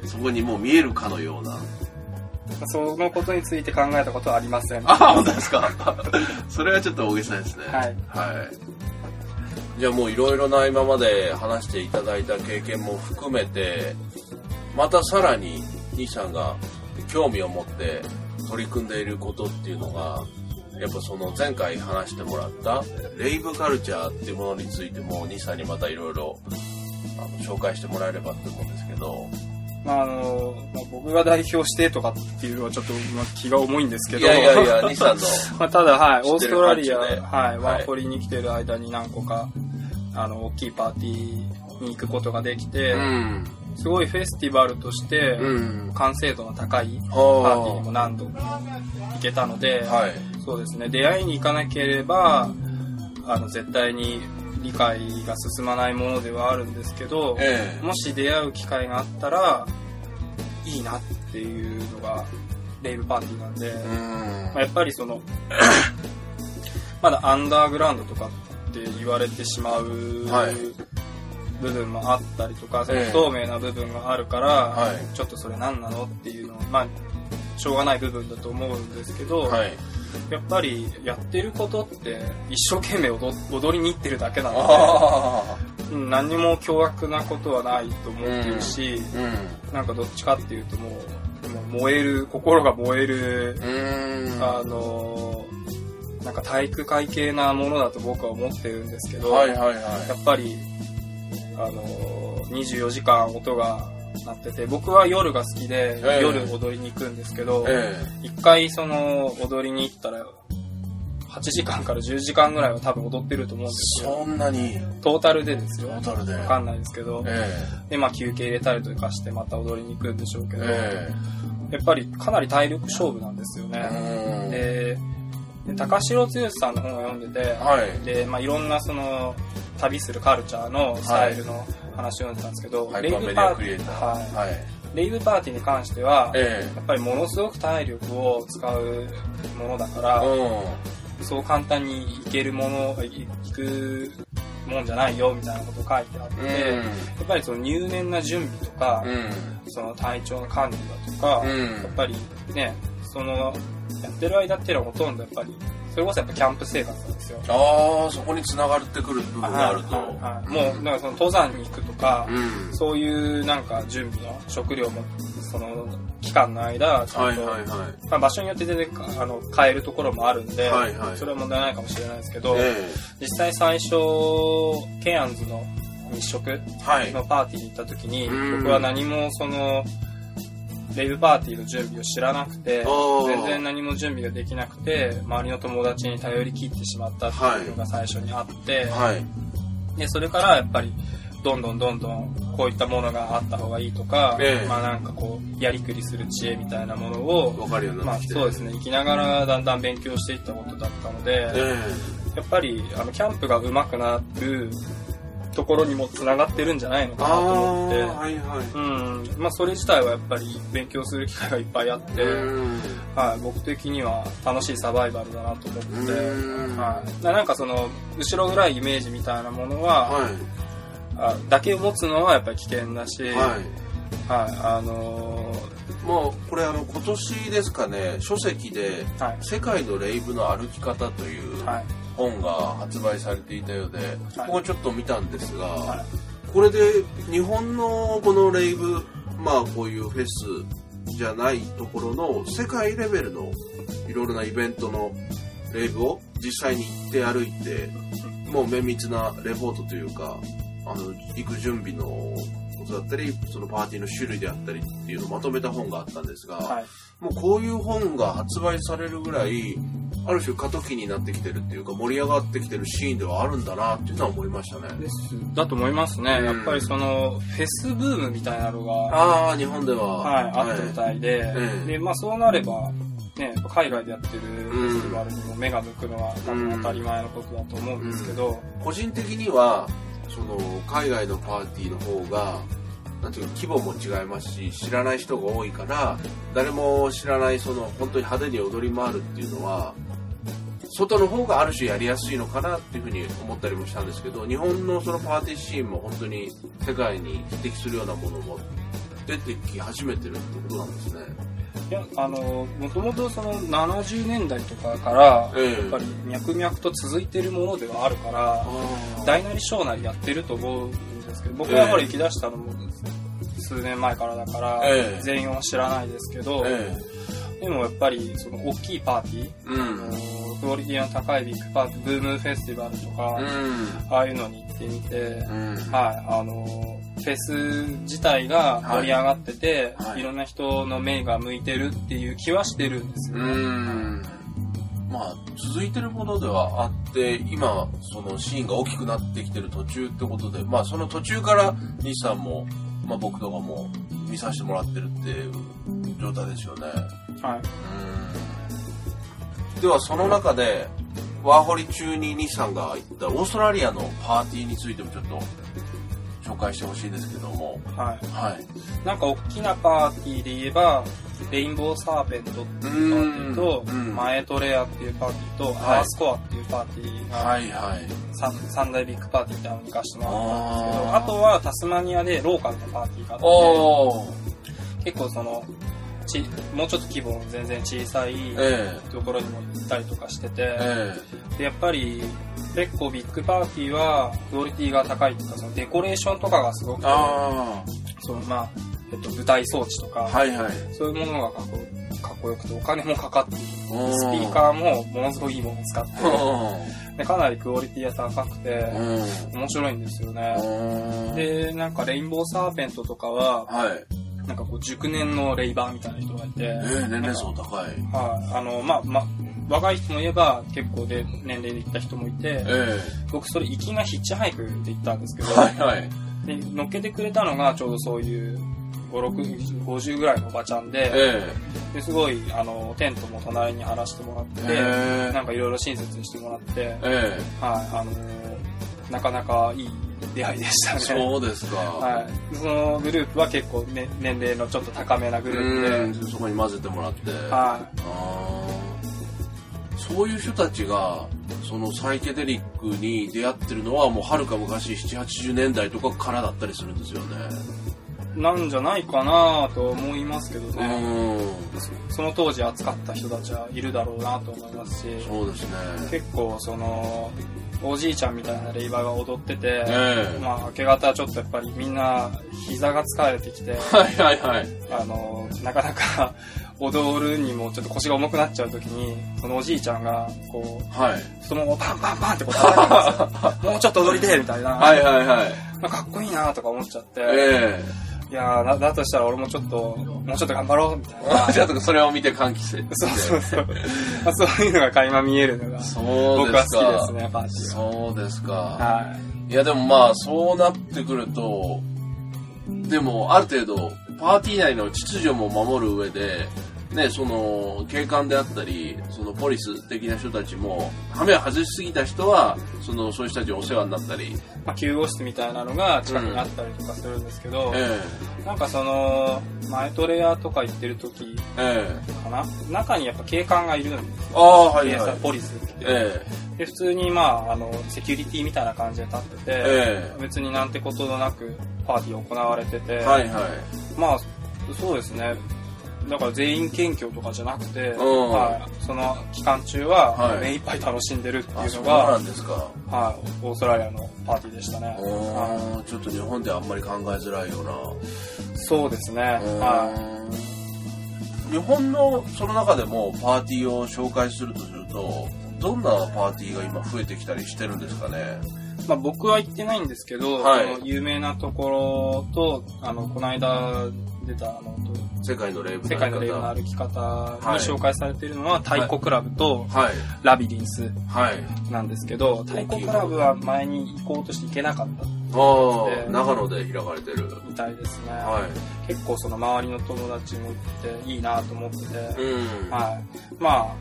そこにもう見えるかのようなそのことについて考えたことはありません。あ本当ですか それはちょっと大げさですねはい。はい。じゃあもういろいろな今まで話していただいた経験も含めて、またさらに兄さんが興味を持って取り組んでいることっていうのが、やっぱその前回話してもらったレイブカルチャーっていうものについても兄さんにまたいろいろ紹介してもらえればって思うんですけど。まああの、まあ僕が代表してとかっていうのはちょっとまあ気が重いんですけど。いやいやいや、兄さんの。まあ、ただ、はい、オーストラリア、はい、ワはいーホリに来てる間に何個か、あの、大きいパーティーに行くことができて、うん。すごいフェスティバルとして、うん。完成度の高いパはーティーにも何度も行けたので、はい。そうですね、出会いに行かなければ、あの、絶対に理解が進まないものではあるんですけど、ええ。もし出会う機会があったら、いいなっていうのが、レイブパーティーなんで、うん。まあ、やっぱりその まだアンダーグラウンドとかって言われてしまうはい部分もあったりとか、不透明な部分があるから、はいちょっとそれ何なのっていうのはまあしょうがない部分だと思うんですけど、はい。やっぱりやってることって一生懸命踊踊りに行ってるだけなのあで、うん何にも凶悪なことはないと思ってるし、あ。うん。なんかどっちかっていうともうもう燃える心が燃えるあのーなんか体育会系なものだと僕は思ってるんですけど、はいはいはい。やっぱり、あのー24時間音が鳴ってて、僕は夜が好きで、ええ夜踊りに行くんですけど、え一回その踊りに行ったら、8時間から10時間ぐらいは多分踊ってると思うんえですよ。そんなに、トータルでですよ。トータルで。わかんないですけど、えで、まあ休憩入れたりとかしてまた踊りに行くんでしょうけえど、えやっぱりかなり体力勝負なんですよえね。で高城剛さんの本を読んでて、はい。で、まあ、いろんなその旅するカルチャーのスタイルの話を読んでたんですけど、ハイパーメディー。はいはい。レイブパーティーに関しては、えやっぱりものすごく体力を使うものだから、えそう簡単に行けるもの、い行くもんじゃないよみたいなこと書いてあって、うん。やっぱりその入念な準備とか、うん。その体調の管理だとか、うんやっぱりね、そのやってる間っていうのはほとんどやっぱり、それこそやっぱキャンプ生活なんですよ。ああ、そこに繋がってくる部分があると。はいはいはいもう、だからその登山に行くとか、うん。そういうなんか準備の食料も、その期間の間、ちゃんと、はいはいはい。まあ、場所によって全然あの変えるところもあるんで、はいはいそれは問題ないかもしれないですけど、え実際最初、ケアンズの日食。のパーティーに行った時に、うん僕は何もその、レイブパーティーの準備を知らなくて全然何も準備ができなくて、周りの友達に頼り切ってしまったっていうのが最初にあって、はい。で、それからやっぱり、どんどんどんどんこういったものがあった方がいいとか、ええ。まあなんかこう、やりくりする知恵みたいなものを、わかるようにまあなってきて。そうですね、生きながらだんだん勉強していったことだったので、え。やっぱりあのキャンプが上手くなるところにも繋がってるんじゃないのかなと思って、はいはい。うん。まあ、それ自体はやっぱり勉強する機会がいっぱいあって、うんはい、僕的には楽しいサバイバルだなと思って、うんはい。ななんかその、後ろ暗いイメージみたいなものは、はあだけを持つのはやっぱり危険だし、い。はい、はい。あのもうこれあの今年ですかね書籍でーはい「世界のレイブの歩き方」というはい本が発売されていたようで、ここちょっと見たんですが、はい。これで日本のこのレイブまあこういうフェスじゃないところの世界レベルのいろいろなイベントのレイブを実際に行って歩いてもう綿密なレポートというかあの行く準備のことだったりそのパーティーの種類であったりっていうのをまとめた本があったんですが、はい。もうこういう本が発売されるぐらいある種過渡期になってきてるっていうか盛り上がってきてるシーンではあるんだなっていうのは思いましたね。だと思いますね、うん。やっぱりそのフェスブームみたいなのが、ああ日本では、はい、あったみたいで、ええでまあ、そうなれば、ね、海外でやってるフェスティバルにも目が向くのは多分当たり前のことだと思うんですけど、個人的にはその海外のパーティーの方がなんていうか規模も違いますし知らない人が多いから誰も知らないその本当に派手に踊り回るっていうのは外の方がある種やりやすいのかなっていうふうに思ったりもしたんですけど日本のそのパーティーシーンも本当に世界に匹敵するようなものも出てき始めてるってことなんですね。いやあのもともとその70年代とかから、ええ。やっぱり脈々と続いてるものではあるから、大なり小なりやってると思うんですけど僕はほら行き出したのも数年前からだから、ええ。全員は知らないですけど、えでもやっぱりその大きいパーティー、えうんクオリティの高いビッグパーティーブームフェスティバルとか、うん。ああいうのに行ってみて、うん。はい、あの、フェス自体が盛り上がってて、はい。い、ろんな人の目が向いてるっていう気はしてるんですようね。ん。まあ続いてるものではあって今そのシーンが大きくなってきてる途中ってことでまあその途中から西さんも、まあ、僕とかも見させてもらってるっていう状態ですよね。はい。うんではその中でワーホリ中に西さんが行ったオーストラリアのパーティーについてもちょっと紹介してほしいですけども。はい。はい。なんか大きなパーティーで言えば、レインボーサーペントっていうパーティーと、うん。うん。マエトレアっていうパーティーと、はい。アースコアっていうパーティーが、はいはい。大ビッグパーティーみたいなのに行かしてもらったんですけど、あとはタスマニアでローカルのパーティーがあって、結構その、ちもうちょっと規模の全然小さいえところにも行ったりとかしてて、ええ。でやっぱり結構ビッグパーティーはクオリティが高いというかそのデコレーションとかがすごくえあそのまあ、えっと、舞台装置とか、あはいはい。そういうものがかっこかっこよくてお金もかかってる。スピーーカーもものすごいいいものを使って。でかなりクオリティが高くてうん。面白いんですよね。うん。でなんかレインボーサーペントとかははい。なんかこう熟年のレイバーみたいな人がいて。えー、年齢層高い。はい、あのまあまあ若い人もいれば結構で年齢で行った人もいて、え僕それ行きがヒッチハイクで行ったんですけど、はいはい。で乗っけてくれたのがちょうどそういう5、6、50ぐらいのおばちゃんで、えですごいあのテントも隣に張らせてもらって、へーなんかいろいろ親切にしてもらって、ええ。はい、あのなかなかいい出会いでしたえね。そうですか。はい、そのグループは結構、ね、年齢のちょっと高めなグループで、うんそこに混ぜてもらって。はあーそういう人たちが、そのサイケデリックに出会ってるのはもうはるか昔7、80年代とかからだったりするんですよね。い、なんじゃないかなと思いますけどうね、ん。その当時扱った人たちはいるだろうなと思いますし、そうですね。結構そのおじいちゃんみたいなレイバーが踊ってて、ええまあ明け方ちょっとやっぱりみんな膝が疲れてきてはいはいはい。あのなかなか 踊るにもちょっと腰が重くなっちゃう時にそのおじいちゃんがこうはい。太ももをパンパンパンってこう叩くんですよ もうちょっと踊りてえみたいな、はいはいはい。まあかっこいいなとか思っちゃって、えいやーだだとしたら俺もちょっともうちょっと頑張ろうみたいえなじゃあそれを見て喚起して。そうそうそう、まあ、そういうのが垣間見えるのがそう僕はですか。好きですねパーティーはそうですか。はいいやでもまあそうなってくると、でもある程度パーティー内の秩序も守る上で、ね、その、警官であったり、そのポリス的な人たちも、ハメを外しすぎた人は、その、そういう人たちにお世話になったり、まあ、救護室みたいなのが近くにあったりとかするんですけど、えなんかその、マイトレアとか行ってる時ええかな？中にやっぱ警官がいるんですよ。ああ、はいはい。ポリスって。えで、普通にまあ、あの、セキュリティみたいな感じで立ってて、ええ別になんてことのなくパーティー行われてて、えはいはい。まあ、そうですね。だから全員検挙とかじゃなくて、うんはい、その期間中ははい目いっぱい楽しんでるってあ、いうのが、そうなんですか。はい、オーストラリアのパーティーでしたね。おはーちょっと日本ではあんまり考えづらいような。い、そうですね。は日本のその中でもパーティーを紹介するとすると、どんなパーティーが今増えてきたりしてるんですかね？い。まあ僕は行ってないんですけど、はい有名なところと、あの、この間出た、あの、世界のレイブ世界のレイブの歩き方に紹介されているのは、太鼓クラブとはい。ラビリンスはい。なんですけど、太鼓クラブは前に行こうとして行けなかったあ長野で開かれてる。みたいですね。はい。結構その周りの友達も行っていいなと思ってて、うん。はい。まあ、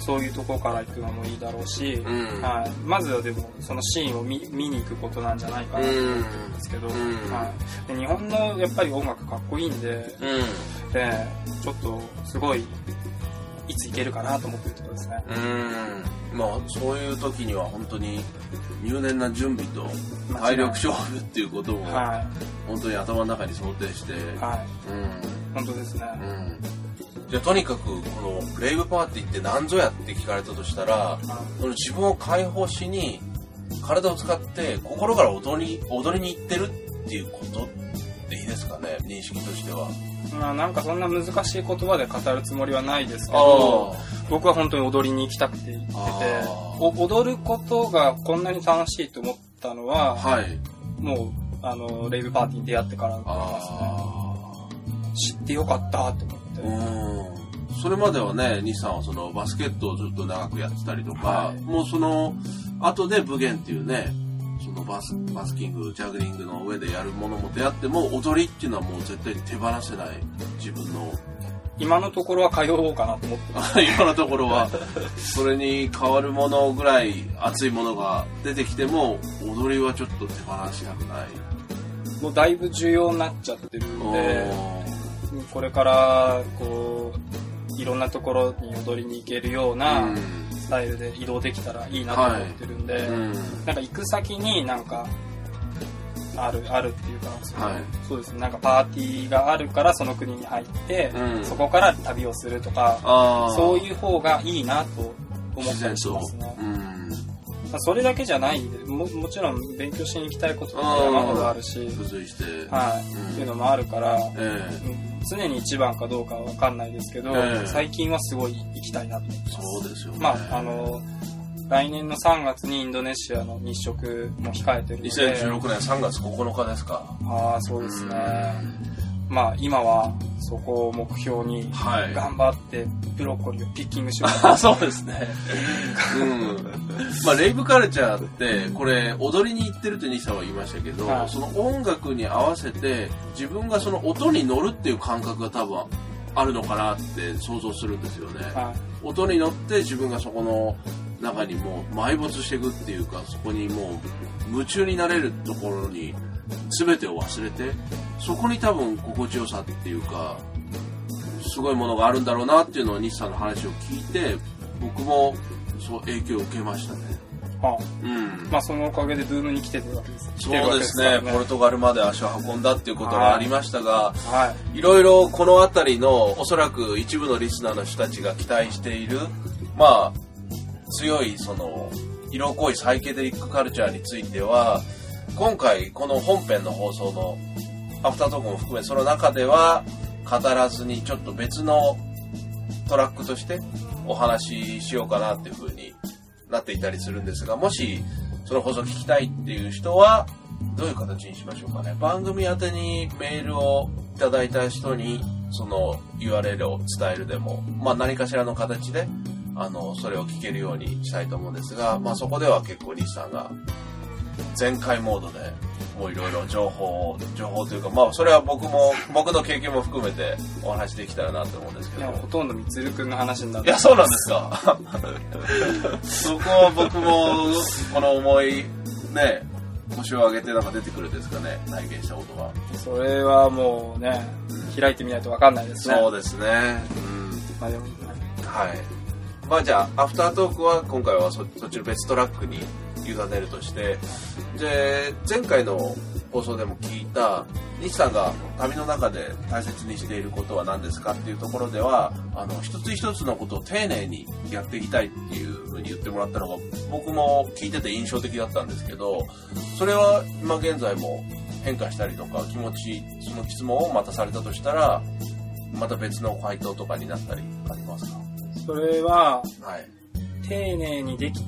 そういうとこから行くのもいいだろうし、うんはい。まずはでもそのシーンを見見に行くことなんじゃないかなと思うんですけど、うんはい。で日本のやっぱり音楽かっこいいんで、うん。で、ちょっとすごい、いつ行けるかなと思ってるところですね。うん。まあ、そういう時には本当に入念な準備と体力勝負っていうこともは本当に頭の中に想定して、い。はい。うん。本当ですね。うんじゃあとにかくこのレイブパーティーって何ぞやって聞かれたとしたらその自分を解放しに体を使って心から踊り踊りに行ってるっていうことでいいですかね認識としては。まあなんかそんな難しい言葉で語るつもりはないですけど、僕は本当に踊りに行きたくて行ってて踊ることがこんなに楽しいと思ったのは、はい。もう、あの、レイブパーティーに出会ってからだと思いますね。あ知ってよかったと思って。それまではね西さんはそのバスケットをずっと長くやってたりとか、はい。もうその後でブゲンっていうねそのバスバスキングジャグリングの上でやるものも出会っても踊りっていうのはもう絶対に手放せない自分の。今のところは通おうかなと思ってます。今のところはそれに変わるものぐらい熱いものが出てきても踊りはちょっと手放したくない。もうだいぶ重要になっちゃってるんで、これから、こう、いろんなところに踊りに行けるよううなん。スタイルで移動できたらいいなと思ってるんで、うん。なんか行く先になんか、ある、あるっていうか、そのはい。そうですね、なんかパーティーがあるからその国に入って、うん。そこから旅をするとか、そういう方がいいなと思ったりしますね。う。ん。まあ、それだけじゃないも、もちろん勉強しに行きたいことって山ほどあるし、付随して、はい、うん。っていうのもあるから、ええ常に一番かどうかはわかんないですけど、ええ。最近はすごい行きたいなと思ってます。そうですよね。まあ、あの、来年の3月にインドネシアの日食も控えてるので、2016年3月9日ですか。ああ、そうですね。まあ、今はそこを目標にはい頑張ってブロッコリーをピッキングしようあそうですね。うん。まあ、レイブカルチャーって、これ、踊りに行ってるって西さんは言いましたけど、はいその音楽に合わせて、自分がその音に乗るっていう感覚が多分あるのかなって想像するんですよね。は音に乗って自分がそこの中にもう埋没していくっていうか、そこにもう夢中になれるところに全てを忘れて、そこに多分心地よさっていうか、すごいものがあるんだろうなっていうのを西さんの話を聞いて、僕もそう影響を受けましたね。あうん。まあ、そのおかげでブームに来てるわけです。来そうですね。からポルトガルまで足を運んだっていうことがありましたが、はい。いろいろこの辺りのおそらく一部のリスナーの人たちが期待している、まあ、強いその色濃いサイケデリックカルチャーについては、今回この本編の放送のアフタートークも含めその中では語らずにちょっと別のトラックとしてお話ししようかなっていう風になっていたりするんですが、もしその放送聞きたいっていう人は、どういう形にしましょうかね。番組宛てにメールをいただいた人に、その URL を伝えるでも、まあ何かしらの形で、あの、それを聞けるようにしたいと思うんですが、まあそこでは結構西さんが全開モードでもういろいろ情報情報というかまあそれは僕も僕の経験も含めてお話できたらなと思うんですけど。ほとんどみつるくんの話になっていやそうなんですか。そこは僕もこの思いね腰を上げてなんか出てくるんですかね。体験したことが。それはもうね開いてみないと分かんないですね。そうですね。うん。まあでもねはい。まあじゃあ、アフタートークは今回はそそっちの別トラックに委ねるとして、で、前回の放送でも聞いた、西さんが旅の中で大切にしていることは何ですかっていうところでは、あの、一つ一つのことを丁寧にやっていきたいっていうふうに言ってもらったのが、僕も聞いてて印象的だったんですけど、それは今現在も変化したりとか、気持ち、その質問をまたされたとしたら、また別の回答とかになったりありますか？それははい。丁寧にでき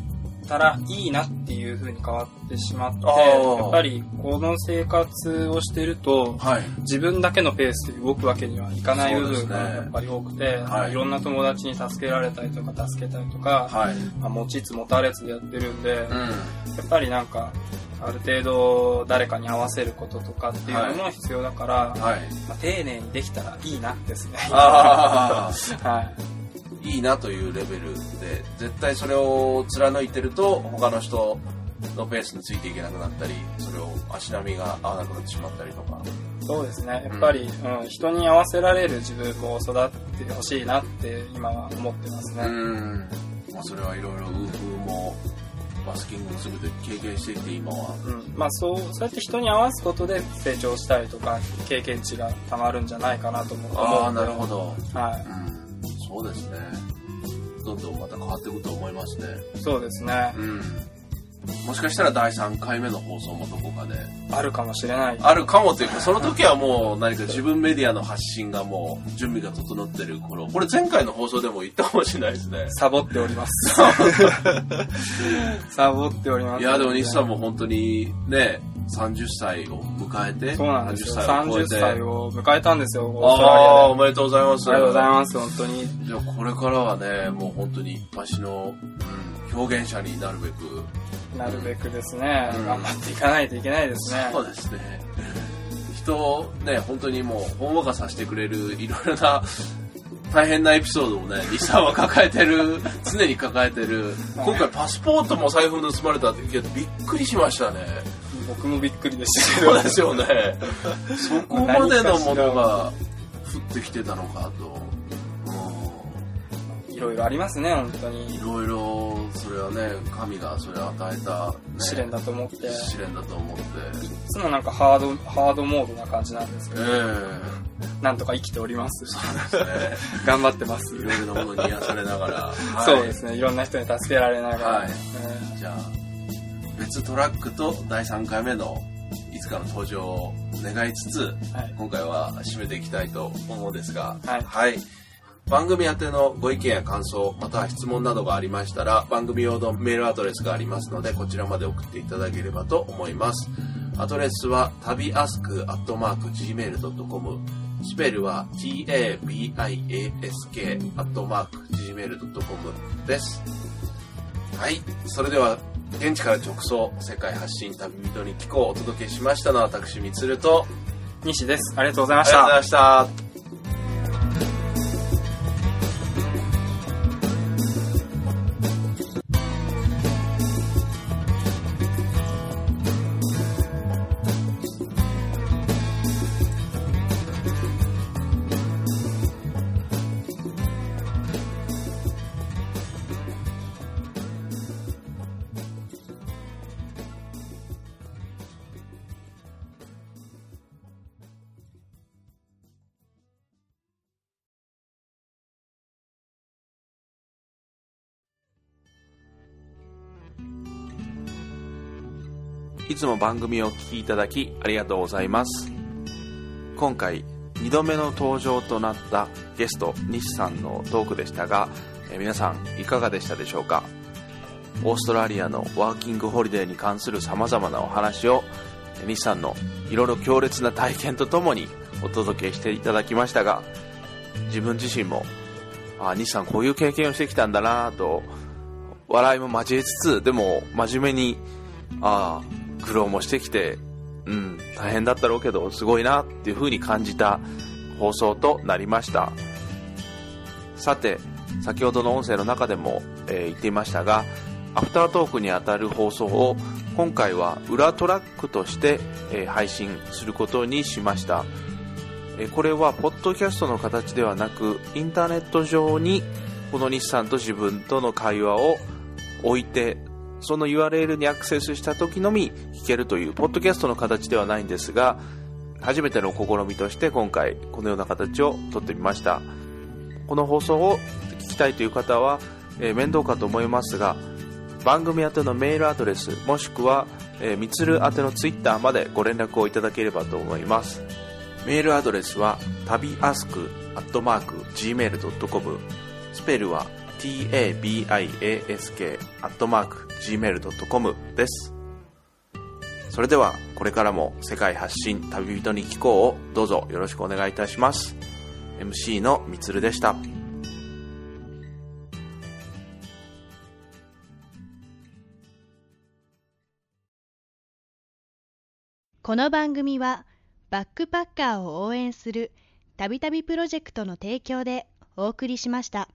たらいいなっていう風に変わってしまってやっぱりこの生活をしてるとはい。自分だけのペースで動くわけにはいかない部分がやっぱり多くて、はいい、ろんな友達に助けられたりとか助けたりとか、はい。まあ、持ちつ持たれつでやってるんで、うん。やっぱりなんかある程度誰かに合わせることとかっていうのも必要だから、はい。まあ、丁寧にできたらいいなですね。あ はい。あ、いいなというレベルで、絶対それを貫いてると、他の人のペースについていけなくなったり、それを足並みが合わなくなってしまったりとか。そうですね。やっぱり、うん、人に合わせられる自分も育ってほしいなって今は思ってますね。うん。まあそれはいろいろウーフも、バスキングも全て経験していて、今は。うん、まあそう、そうやって人に合わすことで成長したりとか、経験値がたまるんじゃないかなと思う。ああ、なるほど。はうん。そうですね。どんどんまた変わっていくと思いますね。い。そうですね。うん。もしかしたら第3回目の放送もどこかであるかもしれない。あるかもというか、その時はもう何か自分メディアの発信がもう準備が整ってる頃、これ前回の放送でも言ったかもしれないですね。サボっております。サボっております。いや、でも西さんも本当にね、30歳を迎えて、そうなんですよ。30歳を超え30て。歳を迎えたんですよ、オーストラリああ、アで。おめでとうございます。ありがとうございます、本当に。じゃあこれからはね、もう本当に一発の、うん、表現者になるべく、なるべくですね、うん頑張っていかないといけないですね。そうですね。人をね、本当にもう、ほんわかさせてくれる、いろいろな、大変なエピソードをね、リサは抱えてる、常に抱えてる。今回パスポートも財布盗まれたって聞いてびっくりしましたね。僕もびっくりでしたけどそう。ですよね。そこまでのものが降ってきてたのかと。いろいろありますね、本当うんいに。ろいろ、それはね、神がそれを与えた、ね、試練だと思って。い試練だと思って。つもなんかハード、ハードモードな感じなんですけえど、えなんとか生きております。そうですね。頑張ってます。いろいろなものに癒されながら。はいそうですね、いろんな人に助けられながら。はいうんじゃあ、別トラックと第3回目のいつかの登場を願いつつ、はい今回は締めていきたいと思うんですが、はい番組宛てのご意見や感想、または質問などがありましたら、番組用のメールアドレスがありますので、こちらまで送っていただければと思います。アドレスは、旅アスクアットマーク gmail.com。スペルは tabiask アットマーク gmail.com です。はい。それでは、現地から直送、世界発信旅人に聞こうお届けしましたのは私、みつると、西です。ありがとうございましたありがとうござい。ました。いつも番組をお聞きいただきありがとうございます。今回、2度目の登場となったゲスト、西さんのトークでしたが、えー皆さんいかがでしたでしょうか？オーストラリアのワーキングホリデーに関する様々なお話を、えー西さんのいろいろ強烈な体験とともにお届けしていただきましたが、自分自身も、あ、西さんこういう経験をしてきたんだなと、笑いも交えつつ、でも真面目に、ああ、苦労もしてきて、うん、大変だったろうけど、すごいなっていう風に感じた放送となりました。さて、先ほどの音声の中でも、えー言っていましたが、アフタートークにあたる放送を今回は裏トラックとして、えー配信することにしました。えーこれはポッドキャストの形ではなく、インターネット上にこの日産と自分との会話を置いて、その URL にアクセスした時のみ聞けるという、ポッドキャストの形ではないんですが、初めての試みとして今回このような形をとってみました。この放送を聞きたいという方は、えー面倒かと思いますが、番組宛てのメールアドレスもしくは、えー、みつる宛てのツイッターまでご連絡をいただければと思います。メールアドレスは、旅アスクアットマーク gmail.com スペルは tabiask アットマーク gmail.com です。それでは、これからも世界発信旅人に聞こうをどうぞよろしくお願いいたします。MC のみつるでした。この番組はバックパッカーを応援するたびたびプロジェクトの提供でお送りしました。